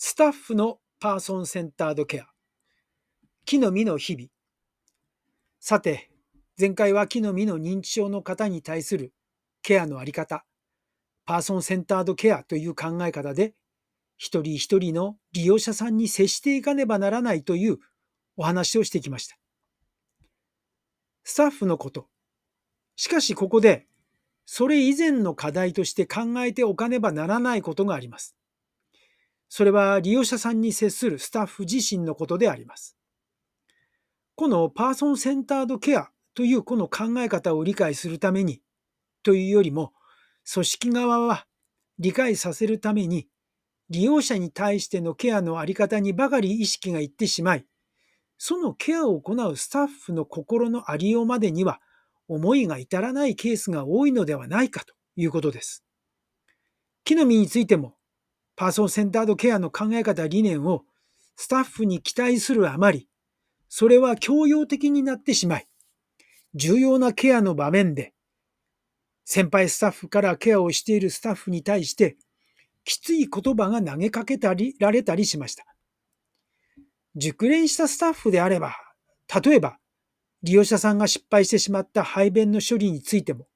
スタッフのパーソンセンタードケア。木の実の日々。さて、前回は木の実の認知症の方に対するケアのあり方、パーソンセンタードケアという考え方で、一人一人の利用者さんに接していかねばならないというお話をしてきました。スタッフのこと。しかしここで、それ以前の課題として考えておかねばならないことがあります。それは利用者さんに接するスタッフ自身のことであります。このパーソンセンタードケアというこの考え方を理解するためにというよりも、組織側は理解させるために利用者に対してのケアのあり方にばかり意識がいってしまい、そのケアを行うスタッフの心のありようまでには思いが至らないケースが多いのではないかということです。木の実についても、パーソンセンタードケアの考え方理念をスタッフに期待するあまり、それは強要的になってしまい、重要なケアの場面で、先輩スタッフからケアをしているスタッフに対して、きつい言葉が投げかけたり、られたりしました。熟練したスタッフであれば、例えば、利用者さんが失敗してしまった排便の処理についても、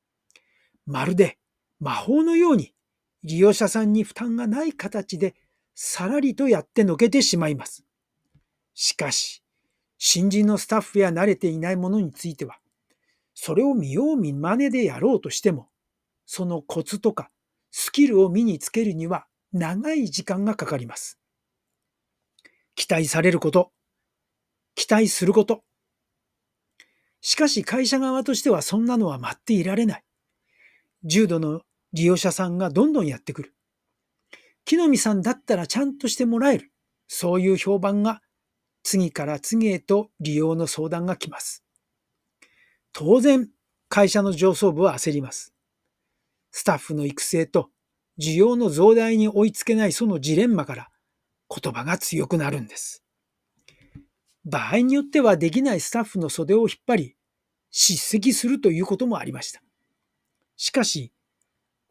まるで魔法のように利用者さんに負担がない形でさらりとやってのけてしまいます。しかし、新人のスタッフや慣れていないものについては、それを見よう見まねでやろうとしても、そのコツとかスキルを身につけるには長い時間がかかります。期待されること、期待すること、しかし会社側としてはそんなのは待っていられない。重度の利用者さんがどんどんやってくる。木の実さんだったらちゃんとしてもらえる。そういう評判が次から次へと利用の相談が来ます。当然、会社の上層部は焦ります。スタッフの育成と需要の増大に追いつけないそのジレンマから言葉が強くなるんです。場合によってはできないスタッフの袖を引っ張り、叱責するということもありました。しかし、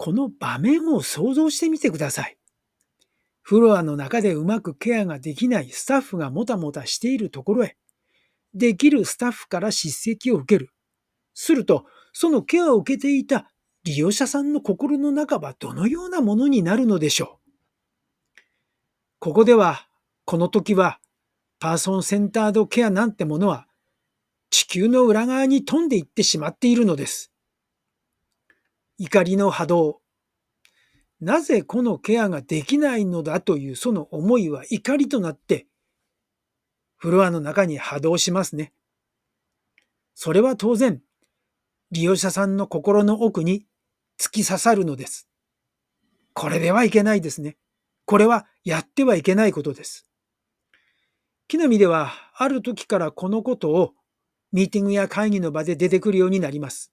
この場面を想像してみてください。フロアの中でうまくケアができないスタッフがもたもたしているところへ、できるスタッフから叱責を受ける。すると、そのケアを受けていた利用者さんの心の中はどのようなものになるのでしょう。ここでは、この時はパーソンセンタードケアなんてものは地球の裏側に飛んでいってしまっているのです。怒りの波動。なぜこのケアができないのだというその思いは怒りとなってフロアの中に波動しますね。それは当然利用者さんの心の奥に突き刺さるのです。これではいけないですね。これはやってはいけないことです。木の実ではある時からこのことをミーティングや会議の場で出てくるようになります。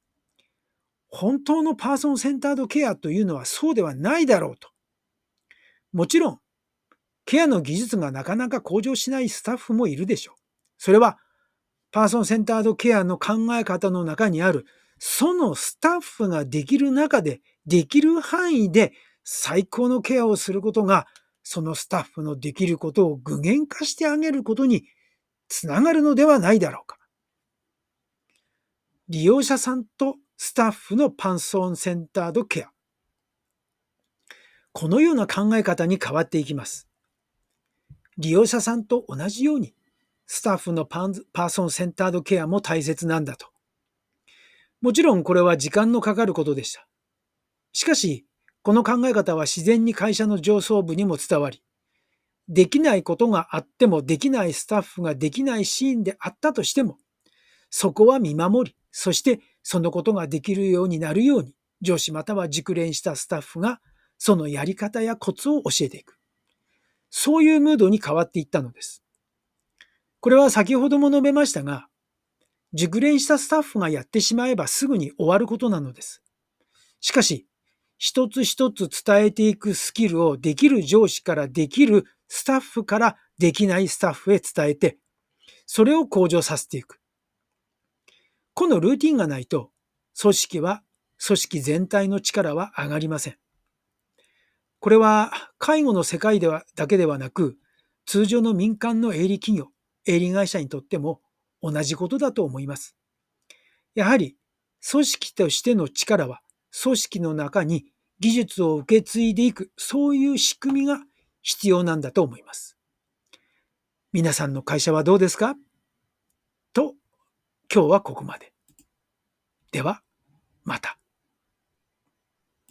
本当のパーソンセンタードケアというのはそうではないだろうと。もちろん、ケアの技術がなかなか向上しないスタッフもいるでしょう。それは、パーソンセンタードケアの考え方の中にある、そのスタッフができる中で、できる範囲で最高のケアをすることがそのスタッフのできることを具現化してあげることにつながるのではないだろうか。利用者さんとスタッフのパンソーンセンタードケア。このような考え方に変わっていきます。利用者さんと同じように、スタッフのパンパーソンセンタードケアも大切なんだと。もちろんこれは時間のかかることでした。しかし、この考え方は自然に会社の上層部にも伝わり、できないことがあってもできないスタッフができないシーンであったとしても、そこは見守り、そしてそのことができるようになるように、上司または熟練したスタッフがそのやり方やコツを教えていく。そういうムードに変わっていったのです。これは先ほども述べましたが、熟練したスタッフがやってしまえばすぐに終わることなのです。しかし、一つ一つ伝えていくスキルをできる上司からできるスタッフからできないスタッフへ伝えて、それを向上させていく。このルーティンがないと、組織は、組織全体の力は上がりません。これは介護の世界ではだけではなく、通常の民間の営利企業、営利会社にとっても同じことだと思います。やはり組織としての力は組織の中に技術を受け継いでいく、そういう仕組みが必要なんだと思います。皆さんの会社はどうですか、今日はここまで。では、また。